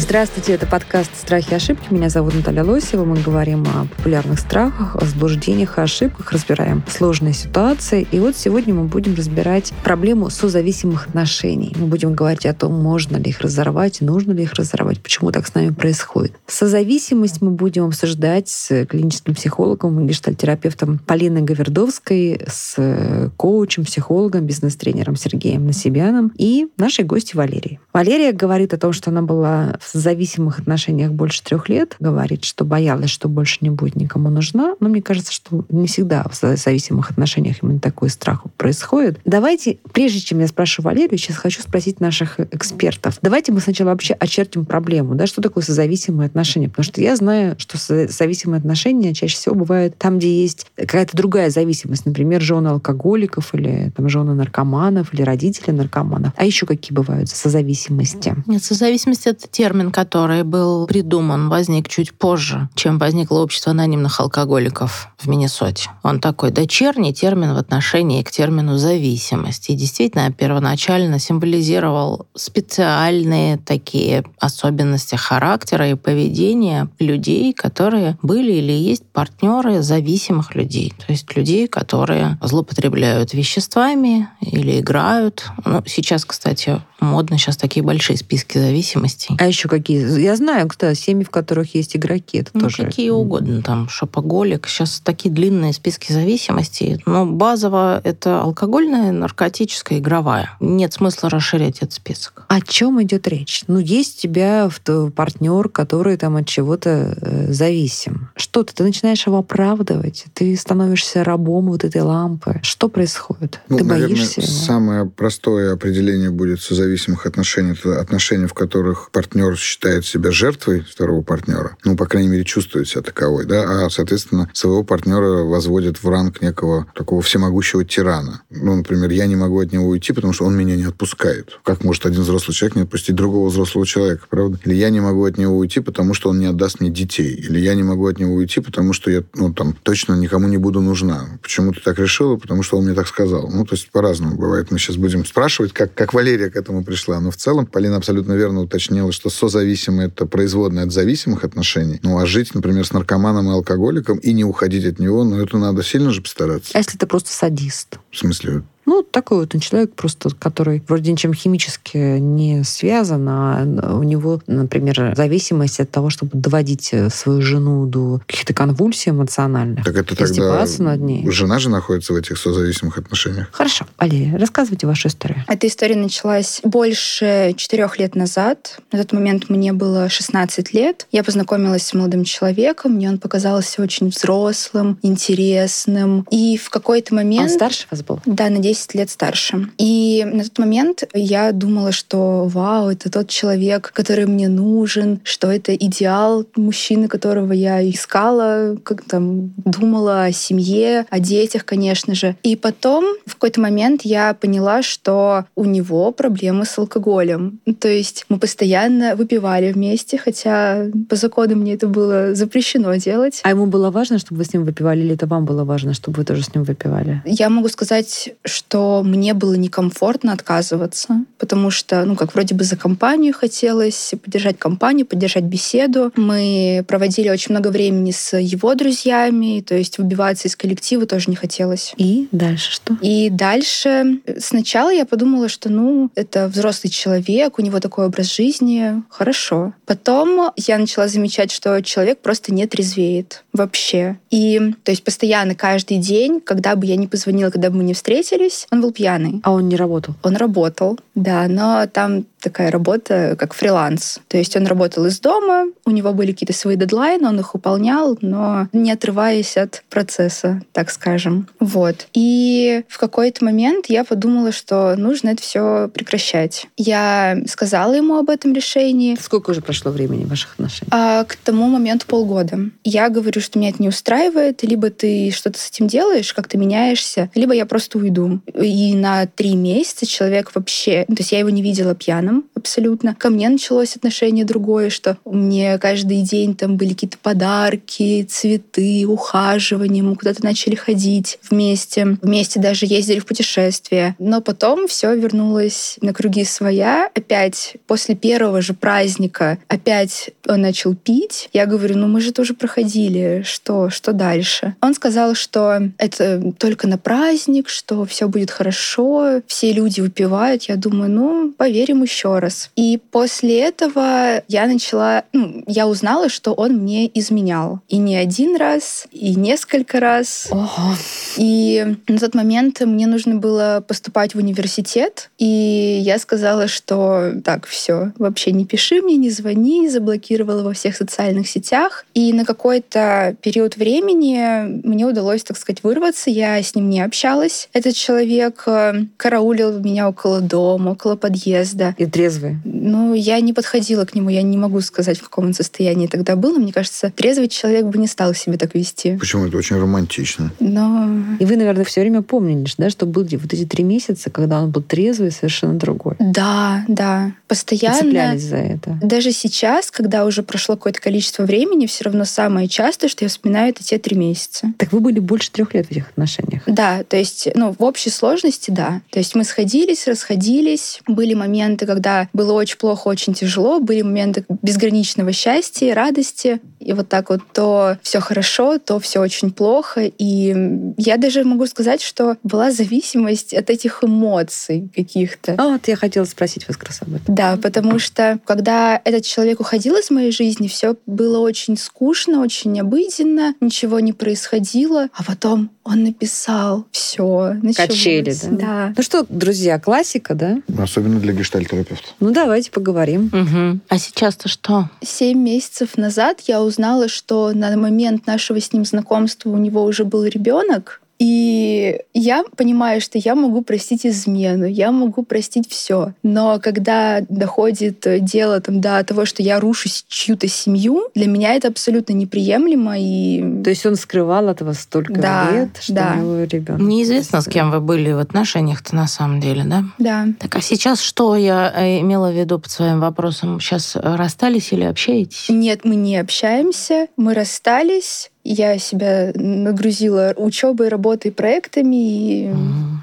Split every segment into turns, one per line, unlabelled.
Здравствуйте, это подкаст «Страхи и ошибки». Меня зовут Наталья Лосева. Мы говорим о популярных страхах, о заблуждениях, о ошибках, разбираем сложные ситуации. И вот сегодня мы будем разбирать проблему созависимых отношений. Мы будем говорить о том, можно ли их разорвать, нужно ли их разорвать, почему так с нами происходит. Созависимость мы будем обсуждать с клиническим психологом и гештальтерапевтом Полиной Гавердовской, с коучем, психологом, бизнес-тренером Сергеем Насибяном и нашей гостью Валерией. Валерия говорит о том, что она была в зависимых отношениях больше трех лет, говорит, что боялась, что больше не будет никому нужна. Но мне кажется, что не всегда в зависимых отношениях именно такой страх происходит. Давайте, прежде чем я спрошу Валерию, сейчас хочу спросить наших экспертов. Давайте мы сначала вообще очертим проблему. Да, что такое созависимые отношения? Потому что я знаю, что зависимые отношения чаще всего бывают там, где есть какая-то другая зависимость. Например, жены алкоголиков или там, жены наркоманов или родители наркоманов. А еще какие бывают созависимости?
Нет, созависимость — это те термин, который был придуман, возник чуть позже, чем возникло общество анонимных алкоголиков в Миннесоте. Он такой дочерний термин в отношении к термину зависимость. И действительно первоначально символизировал специальные такие особенности характера и поведения людей, которые были или есть партнеры зависимых людей. То есть людей, которые злоупотребляют веществами или играют. Ну, сейчас, кстати, модно сейчас такие большие списки зависимостей.
А еще еще какие? Я знаю, кстати, семьи, в которых есть игроки. Это
ну,
тоже...
какие угодно. Там шопоголик. Сейчас такие длинные списки зависимостей. Но базово это алкогольная, наркотическая, игровая. Нет смысла расширять этот список.
О чем идет речь? Ну, есть у тебя партнер, который там от чего-то э, зависим. Что-то ты начинаешь его оправдывать, ты становишься рабом вот этой лампы. Что происходит?
Ну,
ты
наверное,
боишься его?
Самое простое определение будет созависимых отношений. Это отношения, в которых партнер партнер считает себя жертвой второго партнера, ну, по крайней мере, чувствует себя таковой, да, а, соответственно, своего партнера возводит в ранг некого такого всемогущего тирана. Ну, например, я не могу от него уйти, потому что он меня не отпускает. Как может один взрослый человек не отпустить другого взрослого человека, правда? Или я не могу от него уйти, потому что он не отдаст мне детей. Или я не могу от него уйти, потому что я, ну, там, точно никому не буду нужна. Почему ты так решила? Потому что он мне так сказал. Ну, то есть по-разному бывает. Мы сейчас будем спрашивать, как, как Валерия к этому пришла. Но в целом Полина абсолютно верно уточнила, что созависимый — это производное от зависимых отношений. Ну, а жить, например, с наркоманом и алкоголиком и не уходить от него, ну, это надо сильно же постараться.
А если ты просто садист?
В смысле?
Ну, такой вот он человек просто, который вроде ничем химически не связан, а у него, например, зависимость от того, чтобы доводить э, свою жену до каких-то конвульсий эмоциональных.
Так это тогда
над ней.
жена же находится в этих созависимых отношениях.
Хорошо. Валерия, рассказывайте вашу историю.
Эта история началась больше четырех лет назад. На тот момент мне было 16 лет. Я познакомилась с молодым человеком. Мне он показался очень взрослым, интересным. И в какой-то момент...
Он старше вас был?
Да, на 10 10 лет старше. И на тот момент я думала, что вау, это тот человек, который мне нужен, что это идеал мужчины, которого я искала, как там думала о семье, о детях, конечно же. И потом в какой-то момент я поняла, что у него проблемы с алкоголем. То есть мы постоянно выпивали вместе, хотя по закону мне это было запрещено делать.
А ему было важно, чтобы вы с ним выпивали, или это вам было важно, чтобы вы тоже с ним выпивали?
Я могу сказать, что что мне было некомфортно отказываться, потому что, ну, как вроде бы за компанию хотелось поддержать компанию, поддержать беседу. Мы проводили очень много времени с его друзьями, то есть выбиваться из коллектива тоже не хотелось.
И дальше что?
И дальше сначала я подумала, что, ну, это взрослый человек, у него такой образ жизни, хорошо. Потом я начала замечать, что человек просто не трезвеет вообще. И, то есть, постоянно, каждый день, когда бы я не позвонила, когда бы мы не встретились, здесь, он был пьяный.
А он не работал?
Он работал, да, но там такая работа, как фриланс. То есть он работал из дома, у него были какие-то свои дедлайны, он их выполнял, но не отрываясь от процесса, так скажем. Вот. И в какой-то момент я подумала, что нужно это все прекращать. Я сказала ему об этом решении.
Сколько уже прошло времени ваших отношений?
А, к тому моменту полгода. Я говорю, что меня это не устраивает, либо ты что-то с этим делаешь, как-то меняешься, либо я просто уйду. И на три месяца человек вообще... То есть я его не видела пьяным, абсолютно. Ко мне началось отношение другое, что мне каждый день там были какие-то подарки, цветы, ухаживания, мы куда-то начали ходить вместе, вместе даже ездили в путешествия. Но потом все вернулось на круги своя. Опять после первого же праздника опять он начал пить. Я говорю, ну мы же тоже проходили, что, что дальше? Он сказал, что это только на праздник, что все будет хорошо, все люди выпивают. Я думаю, ну, поверим еще раз. И после этого я начала, ну, я узнала, что он мне изменял. И не один раз, и несколько раз.
Ого.
И на тот момент мне нужно было поступать в университет, и я сказала, что так, все, вообще не пиши мне, не звони, заблокировала во всех социальных сетях. И на какой-то период времени мне удалось, так сказать, вырваться, я с ним не общалась. Этот человек э, караулил меня около дома, около подъезда.
И трезвый.
Ну, я не подходила к нему, я не могу сказать, в каком он состоянии тогда был. Но мне кажется, трезвый человек бы не стал себя так вести.
Почему это очень романтично?
Но
И вы, наверное, все время помнили, да, что были вот эти три месяца, когда он был трезвый, совершенно другой.
да, да,
И
постоянно.
цеплялись за это.
Даже сейчас, когда уже прошло какое-то количество времени, все равно самое частое, что я вспоминаю, это те три месяца.
Так вы были больше трех лет в этих отношениях.
Да, то есть, ну, в общей сложности, да. То есть мы сходились, расходились. Были моменты, когда было очень плохо, очень тяжело. Были моменты безграничного счастья, радости. И вот так вот то все хорошо, то все очень плохо. И я даже могу сказать, что была зависимость от этих эмоций каких-то.
А вот я хотела спросить вас как раз об этом.
Да, потому что когда этот человек уходил из моей жизни, все было очень скучно, очень обыденно, ничего не происходило. А потом он написал все,
Качели, да?
Да.
Ну что, друзья, классика, да?
Особенно для гештальтерапевта.
Ну давайте поговорим.
Мгм. А сейчас-то что?
Семь месяцев назад я узнала, что на момент нашего с ним знакомства у него уже был ребенок. И я понимаю, что я могу простить измену, я могу простить все. Но когда доходит дело там, до того, что я рушу чью-то семью, для меня это абсолютно неприемлемо. И
То есть он скрывал от вас столько
Да,
лет, что
да.
у него ребенок.
Неизвестно, с кем вы были в отношениях-то на самом деле, да?
да,
Так, а сейчас что я э, имела в виду под своим вопросом? Сейчас э, расстались или общаетесь?
Нет, мы не общаемся, мы расстались. Я себя нагрузила учебой, работой, проектами. И.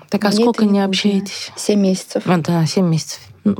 Так а сколько не общаетесь?
Семь месяцев.
А, Да, 7 месяцев.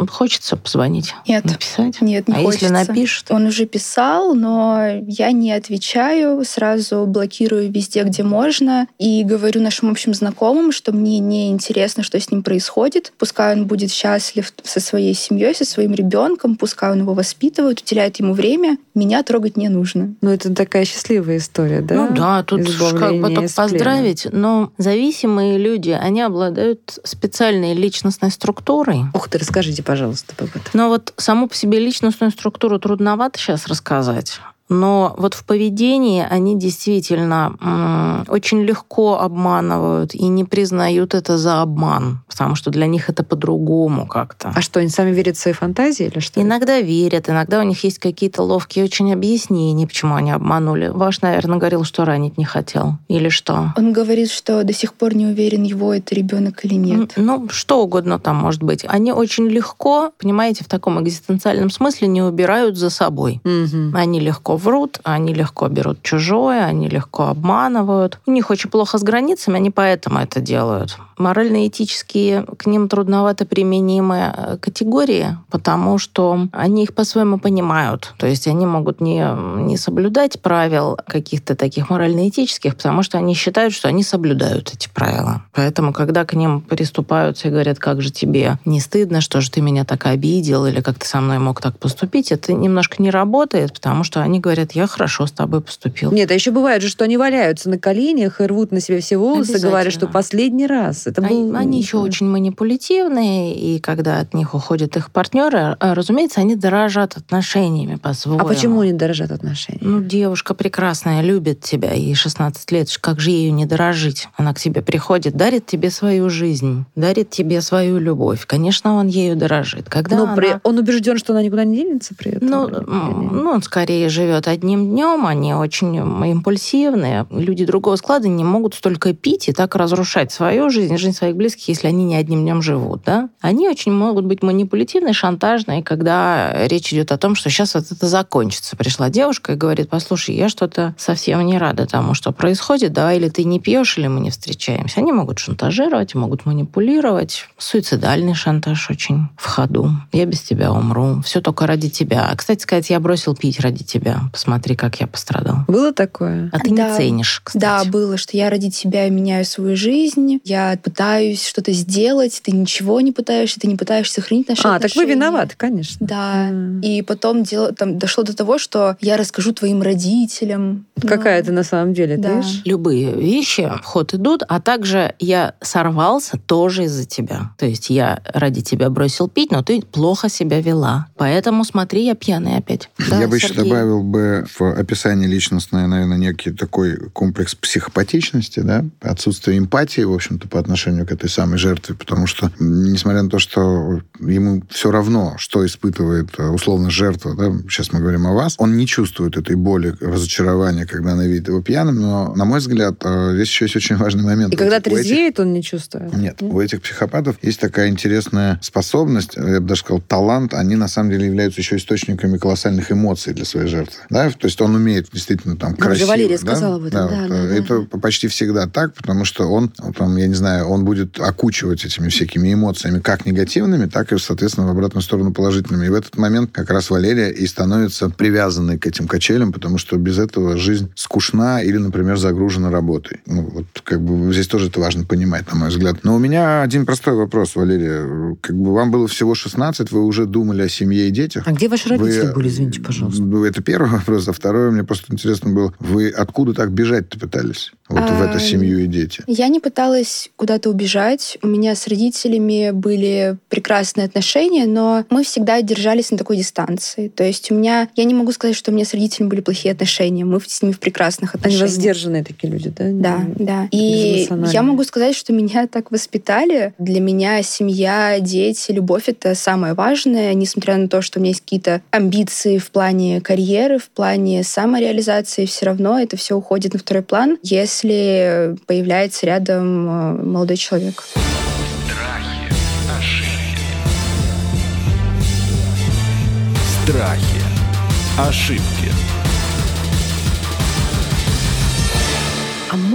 Хочется позвонить?
Нет.
Написать?
Нет, не
а
хочется.
если напишет?
Он уже писал, но я не отвечаю, сразу блокирую везде, где можно, и говорю нашим общим знакомым, что мне не интересно, что с ним происходит. Пускай он будет счастлив со своей семьей, со своим ребенком, пускай он его воспитывает, уделяет ему время. Меня трогать не нужно.
Ну это такая счастливая история, да?
Ну да, тут как бы только поздравить, но зависимые люди, они обладают специальной личностной структурой.
Ух ты, расскажите, пожалуйста, этом.
Но вот саму по себе личностную структуру трудновато сейчас рассказать. Но вот в поведении они действительно очень легко обманывают и не признают это за обман, потому что для них это по-другому как-то.
А что, они сами верят в свои фантазии или что?
Иногда верят, иногда у них есть какие-то ловкие очень объяснения, почему они обманули. Ваш, наверное, говорил, что ранить не хотел. Или что?
Он говорит, что до сих пор не уверен, его это ребенок или нет.
М, Ну, что угодно там может быть. Они очень легко, понимаете, в таком экзистенциальном смысле не убирают за собой.
Мгм.
Они легко врут, они легко берут чужое, они легко обманывают. У них очень плохо с границами, они поэтому это делают. Морально-этические к ним трудновато применимые э, категории, потому что они их по-своему понимают. То есть они могут не, не соблюдать правил каких-то таких морально-этических, потому что они считают, что они соблюдают эти правила. Поэтому, когда к ним приступаются и говорят, как же тебе не стыдно, что же ты меня так обидел, или как ты со мной мог так поступить, это немножко не работает, потому что они говорят, я хорошо с тобой поступил.
Нет, а еще бывает же, что они валяются на коленях и рвут на себе все волосы, говорят, что последний раз. Это был...
Они, еще очень манипулятивные, и когда от них уходят их партнеры, а, разумеется, они дорожат отношениями по-своему.
А почему они дорожат отношения?
Ну, девушка прекрасная, любит тебя, ей 16 лет, как же ею не дорожить? Она к тебе приходит, дарит тебе свою жизнь, дарит тебе свою любовь. Конечно, он ею дорожит. Когда
Но
она...
при- он убежден, что она никуда не денется при этом?
Ну, ну, он скорее живет живет одним днем, они очень импульсивные. Люди другого склада не могут столько пить и так разрушать свою жизнь, жизнь своих близких, если они не одним днем живут. Да? Они очень могут быть манипулятивные, шантажные, когда речь идет о том, что сейчас вот это закончится. Пришла девушка и говорит, послушай, я что-то совсем не рада тому, что происходит, давай или ты не пьешь, или мы не встречаемся. Они могут шантажировать, могут манипулировать. Суицидальный шантаж очень в ходу. Я без тебя умру. Все только ради тебя. А, кстати сказать, я бросил пить ради тебя. Посмотри, как я пострадал.
Было такое?
А ты
Да.
не ценишь, кстати.
Да, было, что я ради тебя меняю свою жизнь, я пытаюсь что-то сделать, ты ничего не пытаешься, ты не пытаешься сохранить наши
А, так вы
отношения.
виноваты, конечно.
Да.
М.
И потом дело, там дошло до того, что я расскажу твоим родителям.
Какая
Ну,
ты на самом деле, ты
да.
видишь?
Любые вещи в ход идут, а также я сорвался тоже из-за тебя. То есть я ради тебя бросил пить, но ты плохо себя вела. Поэтому смотри, я пьяный опять. Да,
Я бы еще
Сергей?
добавил бы в описании личностное, наверное, некий такой комплекс психопатичности, да, отсутствие эмпатии, в общем-то, по отношению к этой самой жертве, потому что, несмотря на то, что ему все равно, что испытывает э, условно жертва, да, сейчас мы говорим о вас, он не чувствует этой боли, разочарования, когда она видит его пьяным, но, на мой взгляд, э, здесь еще есть очень важный момент.
И когда
У этих-
трезвеет, он не чувствует.
нет, у этих психопатов есть такая интересная способность, я бы даже сказал, талант. Они на самом деле являются еще источниками колоссальных эмоций для своей жертвы. Да? То есть он умеет действительно там
Ну,
красиво.
Валерия
да?
сказала об этом, да,
вот,
да,
э,
да.
Это почти всегда так, потому что он, вот там, я не знаю, он будет окучивать этими всякими эмоциями как негативными, так и, соответственно, в обратную сторону положительными. И в этот момент как раз Валерия и становится привязанной к этим качелям, потому что без этого жизнь скучна или, например, загружена работой. Ну, вот как бы здесь тоже это важно понимать, на мой взгляд. Но у меня один простой вопрос, Валерия. Как бы вам было всего 16, вы уже думали о семье и детях?
А где ваши родители
Вы-
были, извините, пожалуйста?
Ну, это первый вопрос. А второй, мне просто интересно было, вы откуда так бежать-то пытались? Вот в
А,
эту семью и дети.
Я не пыталась куда-то убежать. У меня с родителями были прекрасные отношения, но мы всегда держались на такой дистанции. То есть у меня... Я не могу сказать, что у меня с родителями были плохие отношения. Мы с ними в прекрасных
Они
отношениях.
воздержанные такие люди, да?
Да,
Не-
да. И я могу сказать, что меня так воспитали. Для меня семья, дети, любовь — это самое важное, несмотря на то, что у меня есть какие-то амбиции в плане карьеры, в плане самореализации, все равно это все уходит на второй план, если появляется рядом э, молодой человек.
Страхи, ошибки,
Страхи. Ошибки.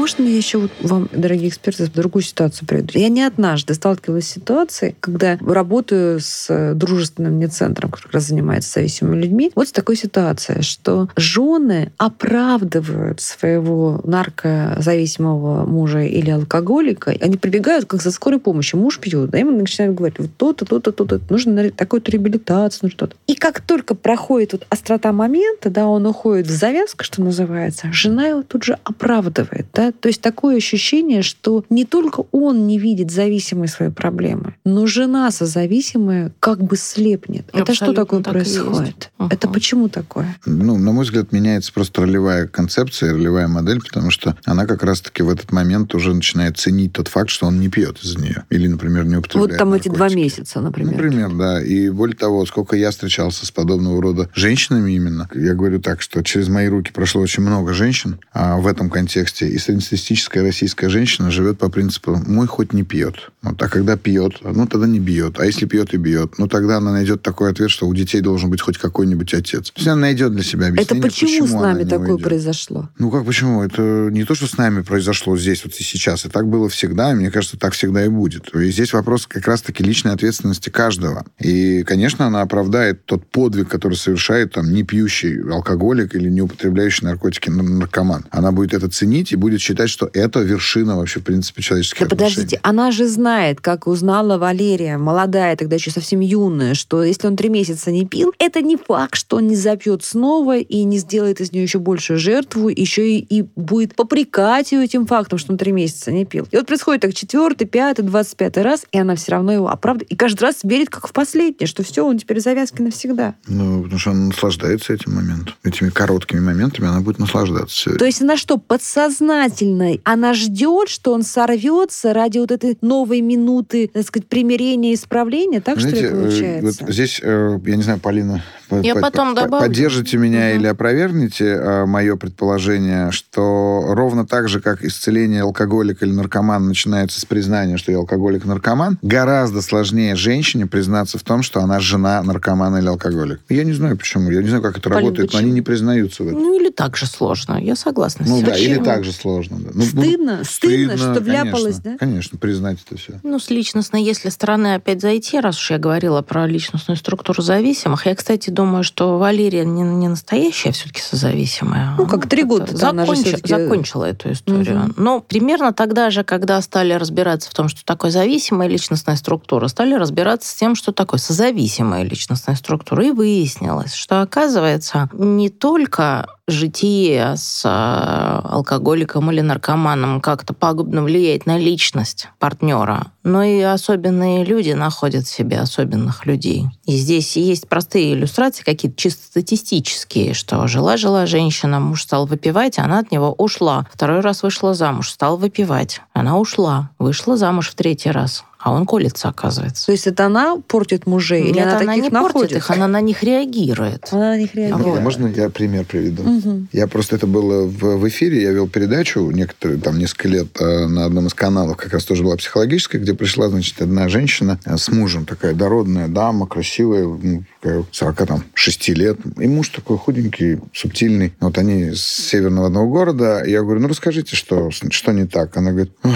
Можно я еще вот вам, дорогие эксперты, другую ситуацию приведу? Я не однажды сталкивалась с ситуацией, когда работаю с э, дружественным мне центром, который как раз занимается зависимыми людьми. Вот с такой ситуацией, что жены оправдывают своего наркозависимого мужа или алкоголика. Они прибегают как за скорой помощью. Муж пьет, да, ему начинают говорить, вот то-то, то-то, то-то, нужно такую-то реабилитацию, нужно что-то. И как только проходит вот острота момента, да, он уходит в завязку, что называется, жена его тут же оправдывает. Да? То есть такое ощущение, что не только он не видит зависимой своей проблемы, но жена созависимая как бы слепнет. Это что
Абсолютно
такое
так
происходит?
Мгм.
Это почему такое?
Ну, на мой взгляд, меняется просто ролевая концепция, ролевая модель, потому что она как раз-таки в этот момент уже начинает ценить тот факт, что он не пьет из-за нее. Или, например, не употребляет
Вот там эти два
наркотики.
месяца, например.
Например, да. И более того, сколько я встречался с подобного рода женщинами именно, я говорю так, что через мои руки прошло очень много женщин а, в этом контексте. И среднестатистическая российская женщина живет по принципу «мой хоть не пьет». Вот, а когда пьет, ну тогда не бьет. А если пьет и бьет, ну тогда она найдет такой ответ, что у детей должен быть хоть какой-нибудь отец. То есть она найдет для себя
Это
объяснение,
почему, с нами такое
уйдет.
произошло?
Ну как почему? Это не то, что с нами произошло здесь, вот и сейчас. И так было всегда, и мне кажется, так всегда и будет. И здесь вопрос как раз-таки личной ответственности каждого. И, конечно, она оправдает тот подвиг, который совершает там не пьющий алкоголик или не употребляющий наркотики нар- наркоман. Она будет это ценить и будет считать, что это вершина вообще, в принципе, человеческих
Да
отношений.
подождите, она же знает, как узнала Валерия, молодая, тогда еще совсем юная, что если он три месяца не пил, это не факт, что он не запьет снова и не сделает из нее еще большую жертву, еще и, и будет попрекать ее этим фактом, что он три месяца не пил. И вот происходит так четвертый, пятый, двадцать пятый раз, и она все равно его оправдывает. И каждый раз верит, как в последнее, что все, он теперь завязки навсегда.
Ну, потому что она наслаждается этим моментом. Этими короткими моментами она будет наслаждаться.
То есть она что, подсознательно, она ждет, что он сорвется ради вот этой новой минуты, так сказать, примирения и исправления? Так, что ли,
Знаете, э,
получается?
вот здесь, э, я не знаю, Полина,
Я Я потом добавлю.
Поддержите меня
Мгм.
или опровергните мое предположение, что ровно так же, как исцеление алкоголика или наркомана начинается с признания, что я алкоголик и наркоман, гораздо сложнее женщине признаться в том, что она жена наркомана или алкоголик. Я не знаю почему, я не знаю, как это
Полин,
работает, но они
почему?
не признаются в этом.
Ну, или так же сложно. Я согласна с
Ну да, или
Почему?
так же сложно. Да. Ну, ну,
Стыдно? Стыдно, что вляпалась,
конечно,
да?
Конечно, признать это все.
Ну, с личностной, если стороны опять зайти, раз уж я говорила про личностную структуру зависимых, я, кстати, думаю, что Валерия не, не настоящая все-таки созависимая.
Ну, как три
закончи-
всё-таки-
закончила эту историю.
Мгм.
Но примерно тогда же, когда стали разбираться в том, что такое зависимая личностная структура, стали разбираться с тем, что такое созависимая личностная структура. И выяснилось, что, оказывается, не только житие с а, алкоголиком или наркоманом как-то пагубно влияет на личность партнера, но и особенные люди находят в себе особенных людей. И здесь есть простые иллюстрации, какие-то чисто статистические, что жила-жила женщина, муж стал выпивать, она от него ушла. Второй раз вышла замуж, стал выпивать. Она ушла, вышла замуж в третий раз. А он колется, оказывается.
То есть это она портит мужей? или
Нет,
она,
она
таких
не
находит?
портит их, она на них реагирует.
Она на них реагирует.
Вот.
А Можно я пример приведу?
Мгм.
Я просто это было в, в эфире, я вел передачу некоторые, там, несколько лет э, на одном из каналов, как раз тоже была психологическая, где пришла, значит, одна женщина э, с мужем, такая дородная дама, красивая, ну, такая 46 лет. И муж такой худенький, субтильный. Вот они с северного одного города. Я говорю, ну, расскажите, что, что не так? Она говорит, «Ой,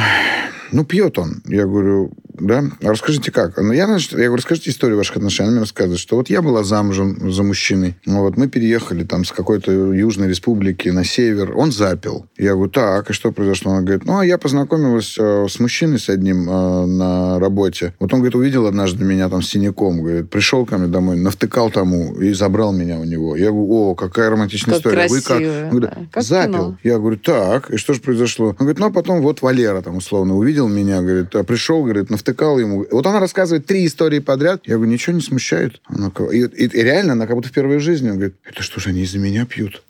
ну, пьет он. Я говорю, да? А расскажите, как? Ну, я, значит, я говорю, расскажите историю ваших отношений. Она мне рассказывает, что вот я была замужем за мужчиной. Ну, вот мы переехали там с какой-то южной республики на север. Он запил. Я говорю, так, и что произошло? Она говорит, ну, а я познакомилась э, с мужчиной с одним э, на работе. Вот он, говорит, увидел однажды меня там с синяком. Говорит, пришел ко мне домой, навтыкал тому и забрал меня у него. Я говорю, о, какая романтичная
Как
история. Вы
красиво,
Он говорит,
да. Как
запил.
кино.
Я говорю, так, и что же произошло? Он говорит, ну, а потом вот Валера там условно увидел меня, говорит, а пришел, говорит, навтыкал ему. Вот она рассказывает три истории подряд. Я говорю, ничего не смущает. Она, и, и- и реально, она как будто в жизни. Он говорит, это что же они из-за меня пьют?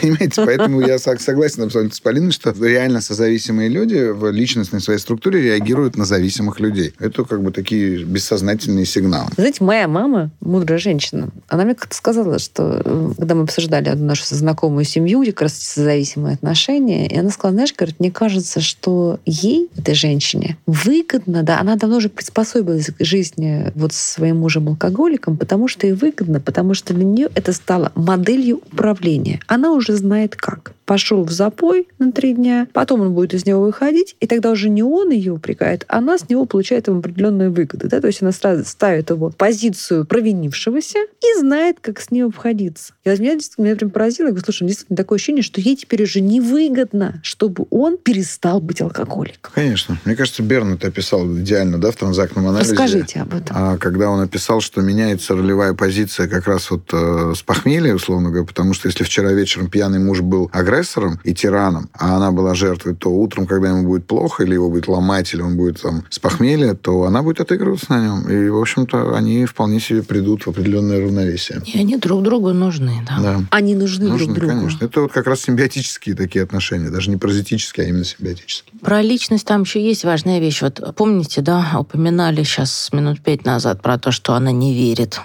Понимаете, поэтому я сог- согласен абсолютно с Полиной, что реально созависимые люди в личностной своей структуре реагируют на зависимых людей. Это как бы такие бессознательные сигналы.
Знаете, моя мама, мудрая женщина, она мне как-то сказала, что э, когда мы обсуждали одну нашу знакомую семью, где как раз зависимые отношения, и она сказала, знаешь, говорит, мне кажется, что ей, этой женщине, выгодно, да, она давно уже приспособилась к жизни вот с своим мужем-алкоголиком, потому что ей выгодно, потому что для нее это стало моделью управления. Она уже знает как. Пошел в запой на три дня, потом он будет из него выходить, и тогда уже не он ее упрекает, а она с него получает ему определенные выгоды. Да? То есть она сразу ставит его в позицию провинившегося и знает, как с ним обходиться. И меня, действительно- меня прям поразило. Я говорю, слушай, действительно такое ощущение, что ей теперь уже невыгодно, чтобы он перестал быть алкоголиком.
Конечно. Мне кажется, Берн это описал идеально, да, в транзактном анализе.
Расскажите об этом.
А когда он описал, что меняется ролевая позиция как раз вот э, с похмелья, условно говоря, потому что если вчера вечером пьяный муж был агрессором и тираном, а она была жертвой, то утром, когда ему будет плохо, или его будет ломать, или он будет там с похмелья, то она будет отыгрываться на нем. И, в общем-то, они вполне себе придут в определенное равновесие.
И они друг другу нужны, да.
Да.
Они нужны,
Нужно,
друг другу.
конечно. Это вот как раз симбиотические такие отношения. Даже не паразитические, а именно симбиотические.
Про личность там еще есть важная вещь. Вот помните, да, упоминали сейчас минут пять назад про то, что она не верит,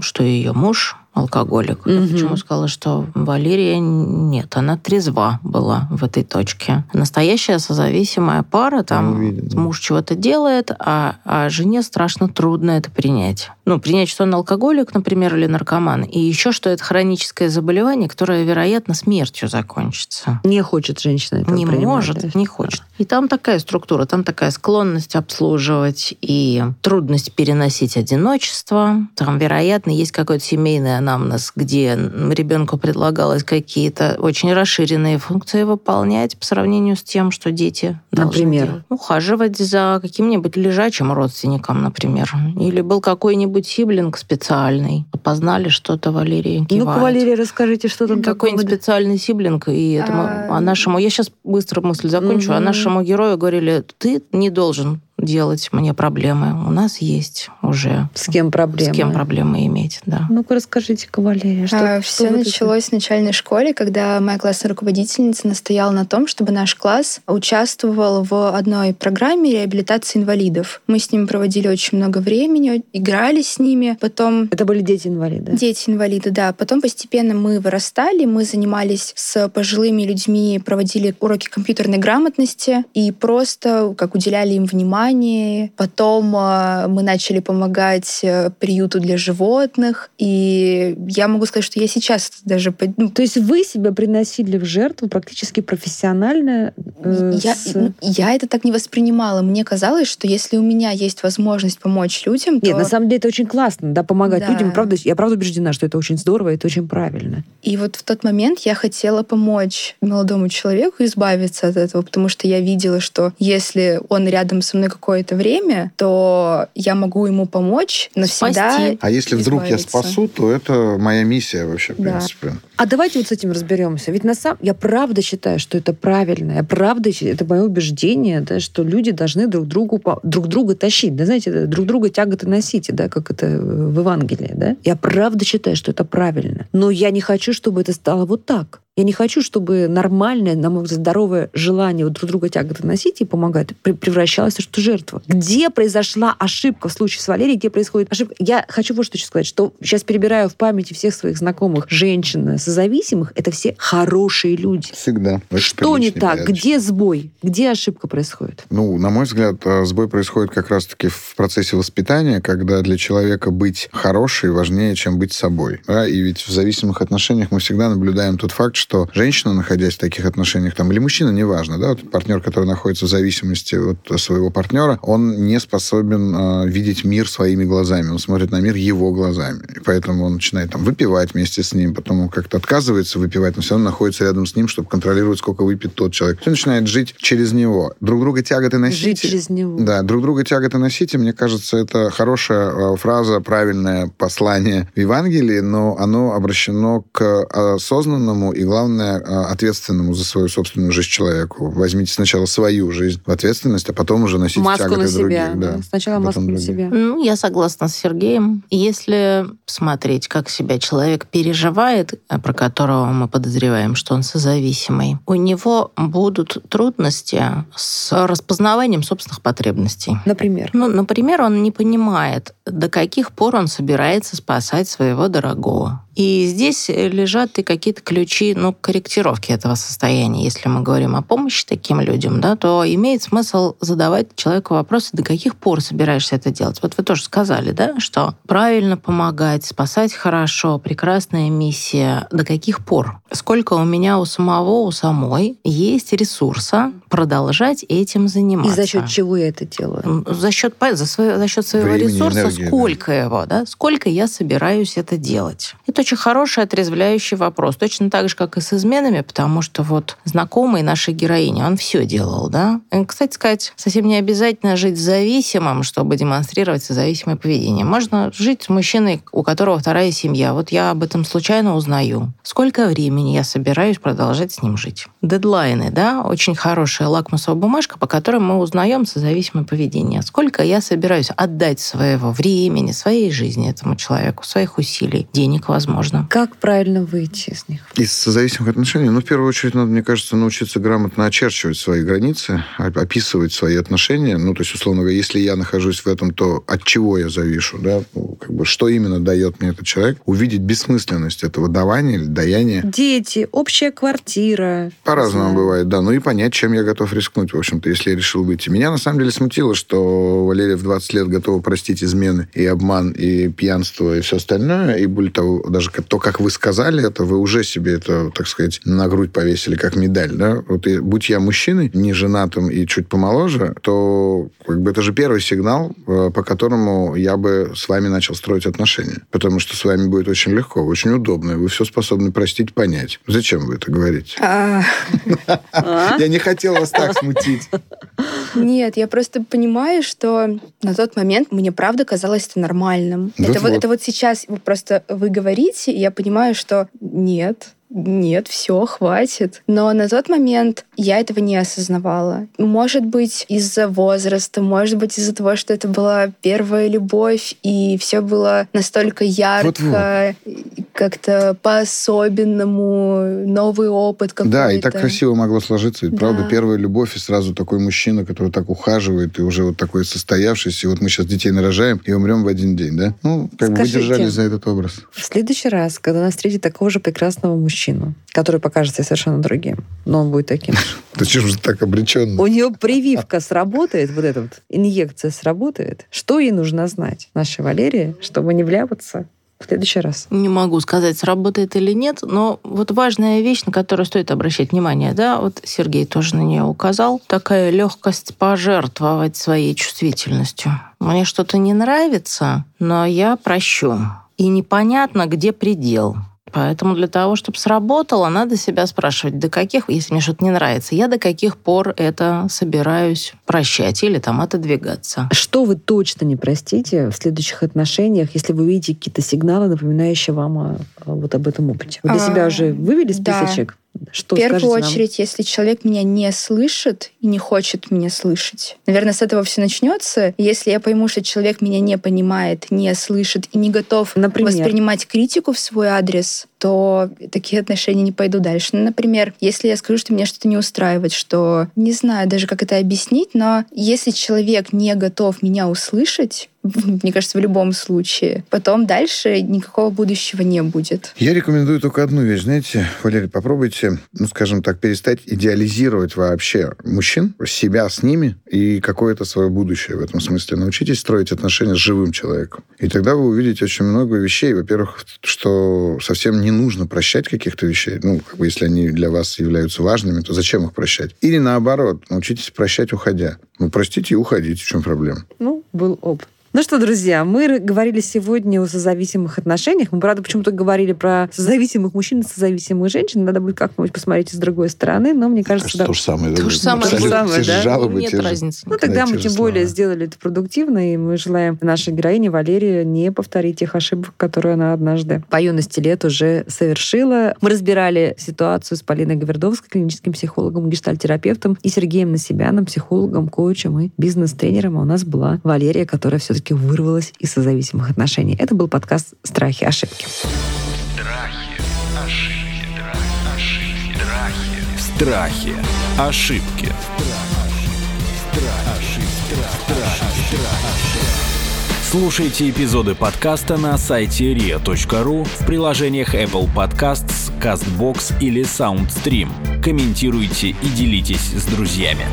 что ее муж алкоголик. Я
Мгм.
почему сказала, что Валерия нет, она трезва была в этой точке. Настоящая созависимая пара, там
Ну, видно, да.
муж чего-то делает, а, а жене страшно трудно это принять. Ну, принять, что он алкоголик, например, или наркоман, и еще, что это хроническое заболевание, которое, вероятно, смертью закончится
Не хочет женщина этого
не
принимать,
может,
да?
не хочет. И там такая структура, там такая склонность обслуживать и трудность переносить одиночество. Там, вероятно, есть какой-то семейный анамнез, где ребенку предлагалось какие-то очень расширенные функции выполнять по сравнению с тем, что дети
Например?
делать. Ухаживать за каким-нибудь лежачим родственником, например. Или был какой-нибудь сиблинг специальный. Опознали что-то Валерия
Ну-ка. Валерия, расскажите, что там
Какой-нибудь
такого?
специальный сиблинг, и этому,
А,
а нашему... Я сейчас быстро мысль закончу. А нашему герою говорили, ты не должен делать мне проблемы. У нас есть уже
С кем проблемы?
с кем проблемы иметь, да.
Ну-ка расскажите-ка, Валерия, что,
А,
что
все началось в начальной школе, когда моя классная руководительница настояла на том, чтобы наш класс участвовал в одной программе реабилитации инвалидов. Мы с ними проводили очень много времени, играли с ними. Потом
Это были дети-инвалиды.
Дети-инвалиды, да. Потом постепенно мы вырастали, мы занимались с пожилыми людьми, проводили уроки компьютерной грамотности и просто как уделяли им внимание. Потом э, мы начали помогать э, приюту для животных. И я могу сказать, что я сейчас даже... ну,
То есть вы себя приносили в жертву практически профессионально? э,
я,
с-
я это так не воспринимала. Мне казалось, что если у меня есть возможность помочь людям, то...
Нет, на самом деле это очень классно, да, помогать
Да.
людям. Правда, я правда убеждена, что это очень здорово, это очень правильно.
И вот в тот момент я хотела помочь молодому человеку избавиться от этого, потому что я видела, что если он рядом со мной какое-то время, то я могу ему помочь навсегда.
Спасти.
А если вдруг я спасу, то это моя миссия вообще, в
Да.
принципе.
А давайте вот с этим разберемся. Ведь на самом я правда считаю, что это правильно. Я правда, это мое убеждение, да, что люди должны друг другу друг друга тащить. Да, знаете, друг друга тяготы носите, да, как это в Евангелии, да. Я правда считаю, что это правильно. Но я не хочу, чтобы это стало вот так. Я не хочу, чтобы нормальное, на мой взгляд, здоровое желание вот друг друга тяготы носить и помогать пре- превращалось в что жертва. Где произошла ошибка в случае с Валерией, где происходит ошибка? Я хочу вот что сказать, что сейчас перебираю в памяти всех своих знакомых женщин созависимых, это все хорошие люди.
Всегда. Очень
Что не так?
порядочный.
Где сбой? Где ошибка происходит?
Ну, на мой взгляд, э, сбой происходит как раз-таки в процессе воспитания, когда для человека быть хорошей важнее, чем быть собой. Да? И ведь в зависимых отношениях мы всегда наблюдаем тот факт, что женщина, находясь в таких отношениях, там, или мужчина, неважно, да, вот партнер, который находится в зависимости от своего партнера, он не способен э, видеть мир своими глазами, он смотрит на мир его глазами. И поэтому он начинает там выпивать вместе с ним, потом он как-то отказывается выпивать, но все равно находится рядом с ним, чтобы контролировать, сколько выпьет тот человек. Он начинает жить через него. Друг друга тяготы носите.
Жить через него.
Да, друг друга тяготы носите, мне кажется, это хорошая э, фраза, правильное послание в Евангелии, но оно обращено к осознанному и, главное, э, ответственному за свою собственную жизнь человеку. Возьмите сначала свою жизнь в ответственность, а потом уже носите
Маску
тяготы
на себя.
других.
да. Сначала
Потом
маску на себя.
Ну, я согласна с Сергеем. Если смотреть, как себя человек переживает, э, про которого мы подозреваем, что он созависимый, у него будут трудности с распознаванием собственных потребностей.
Например.
Ну, например, он не понимает, до каких пор он собирается спасать своего дорогого. И здесь лежат и какие-то ключи ну, к корректировке этого состояния. Если мы говорим о помощи таким людям, да, то имеет смысл задавать человеку вопросы, до каких пор собираешься это делать. Вот вы тоже сказали, да, что правильно помогать, спасать хорошо, прекрасная миссия. До каких пор? Сколько у меня у самого, у самой есть ресурса продолжать этим
И
заниматься?
за счет чего я это делаю?
за счет, за, свое, за счет своего
Времени,
ресурса,
энергии, да.
сколько его, да, сколько я собираюсь это делать. Это очень хороший отрезвляющий вопрос. Точно так же, как и с изменами, потому что вот знакомый нашей героини, он все делал, да. И, кстати сказать, совсем не обязательно жить зависимым, чтобы демонстрировать созависимое поведение. Можно жить с мужчиной, у которого вторая семья. Вот я об этом случайно узнаю. Сколько времени я собираюсь продолжать с ним жить? Дедлайны, да, очень хорошая лакмусовая бумажка, по которой мы узнаем созависимое поведение. Сколько я собираюсь отдать своего времени, своей жизни этому человеку, своих усилий, денег, возможно.
Как правильно выйти из них?
Из созависимых отношений, ну, в первую очередь, надо, мне кажется, научиться грамотно очерчивать свои границы, оп- описывать свои отношения. Ну, то есть, условно говоря, если я нахожусь в этом, то от чего я завишу, да? Ну, как бы, что именно дает мне этот человек? Увидеть бессмысленность этого давания или даяния.
Дети, общая квартира.
По-разному бывает, да. Ну и понять, чем я готов рискнуть, в общем-то, если я решил выйти. Меня, на самом деле, смутило, что Валерия в 20 лет готова простить измены и обман, и пьянство, и все остальное. И более того, даже как- то, как вы сказали это, вы уже себе это, так сказать, на грудь повесили, как медаль, да? Вот и, будь я мужчиной, не женатым и чуть помоложе, то как бы это же первый сигнал, э, по которому я бы с вами начал строить отношения. Потому что с вами будет очень легко, очень удобно, и вы все способны простить, понять. Зачем вы это говорите?
А?
Я не хотел вас так смутить.
Нет, я просто понимаю, что на тот момент мне правда казалось это нормальным.
Вот
это, вот, это вот сейчас вы просто вы говорите, и я понимаю, что нет, нет, все, хватит. Но на тот момент я этого не осознавала. Может быть, из-за возраста, может быть, из-за того, что это была первая любовь, и все было настолько ярко, и как-то по-особенному, новый опыт какой-то.
Да, и так красиво могло сложиться. Ведь, правда,
Да.
первая любовь, и сразу такой мужчина, который так ухаживает, и уже вот такой состоявшийся. И вот мы сейчас детей нарожаем и умрем в один день, да? Ну, как бы вы
Скажите.
держались за этот образ.
В следующий раз, когда нас встретит такого же прекрасного мужчину, который покажется совершенно другим, но он будет таким же.
Ты чего же так обреченно?
У нее прививка сработает, вот эта вот инъекция сработает. Что ей нужно знать, нашей Валерии, чтобы не вляпаться в следующий раз?
Не могу сказать, сработает или нет, но вот важная вещь, на которую стоит обращать внимание, да, вот Сергей тоже на нее указал, такая легкость пожертвовать своей чувствительностью. Мне что-то не нравится, но я прощу. И непонятно, где предел. Поэтому для того, чтобы сработало, надо себя спрашивать, до каких, если мне что-то не нравится, я до каких пор это собираюсь прощать или там отодвигаться.
Что вы точно не простите в следующих отношениях, если вы увидите какие-то сигналы, напоминающие вам о- о вот об этом опыте? Вы для
А,
себя уже вывели
да.
Что
В первую
скажете нам?
очередь, если человек меня не слышит и не хочет меня слышать. Наверное, с этого все начнется. Если я пойму, что человек меня не понимает, не слышит и не готов
Например?
воспринимать критику в свой адрес, то такие отношения не пойду дальше. Ну, например, если я скажу, что меня что-то не устраивает, что не знаю даже, как это объяснить, но если человек не готов меня услышать, мне кажется, в любом случае, потом дальше никакого будущего не будет.
Я рекомендую только одну вещь. Знаете, Валерий, попробуйте, ну, скажем так, перестать идеализировать вообще мужчин, себя с ними и какое-то свое будущее в этом смысле. Научитесь строить отношения с живым человеком. И тогда вы увидите очень много вещей. Во-первых, что совсем не нужно прощать каких-то вещей. Ну, как бы, если они для вас являются важными, то зачем их прощать? Или наоборот, научитесь прощать, уходя. Ну, простите и уходите. В чем проблема?
Ну, был опыт. Ну что, друзья, мы говорили сегодня о созависимых отношениях. Мы, правда, почему-то говорили про созависимых мужчин и созависимых женщин. Надо будет как-нибудь посмотреть с другой стороны, но мне кажется, да.
То же самое.
То же самое.
Самое,
те же
да?
жалобы,
Нет
те же-
разницы.
Ну, тогда
Да,
мы тем более
слова.
сделали это продуктивно, и мы желаем нашей героине Валерии не повторить тех ошибок, которые она однажды по юности лет уже совершила. Мы разбирали ситуацию с Полиной Говердовской, клиническим психологом, гештальтерапевтом, и Сергеем Насибяном, психологом, коучем и бизнес-тренером. А у нас была Валерия, которая все-таки вырвалась из созависимых отношений. Это был подкаст «Страхи и ошибки».
Страхи, ошибки, ошибки, страхи.
Страхи. Ошибки. Слушайте эпизоды подкаста на сайте ria.ru в приложениях Apple Podcasts, CastBox или SoundStream. Комментируйте и делитесь с друзьями.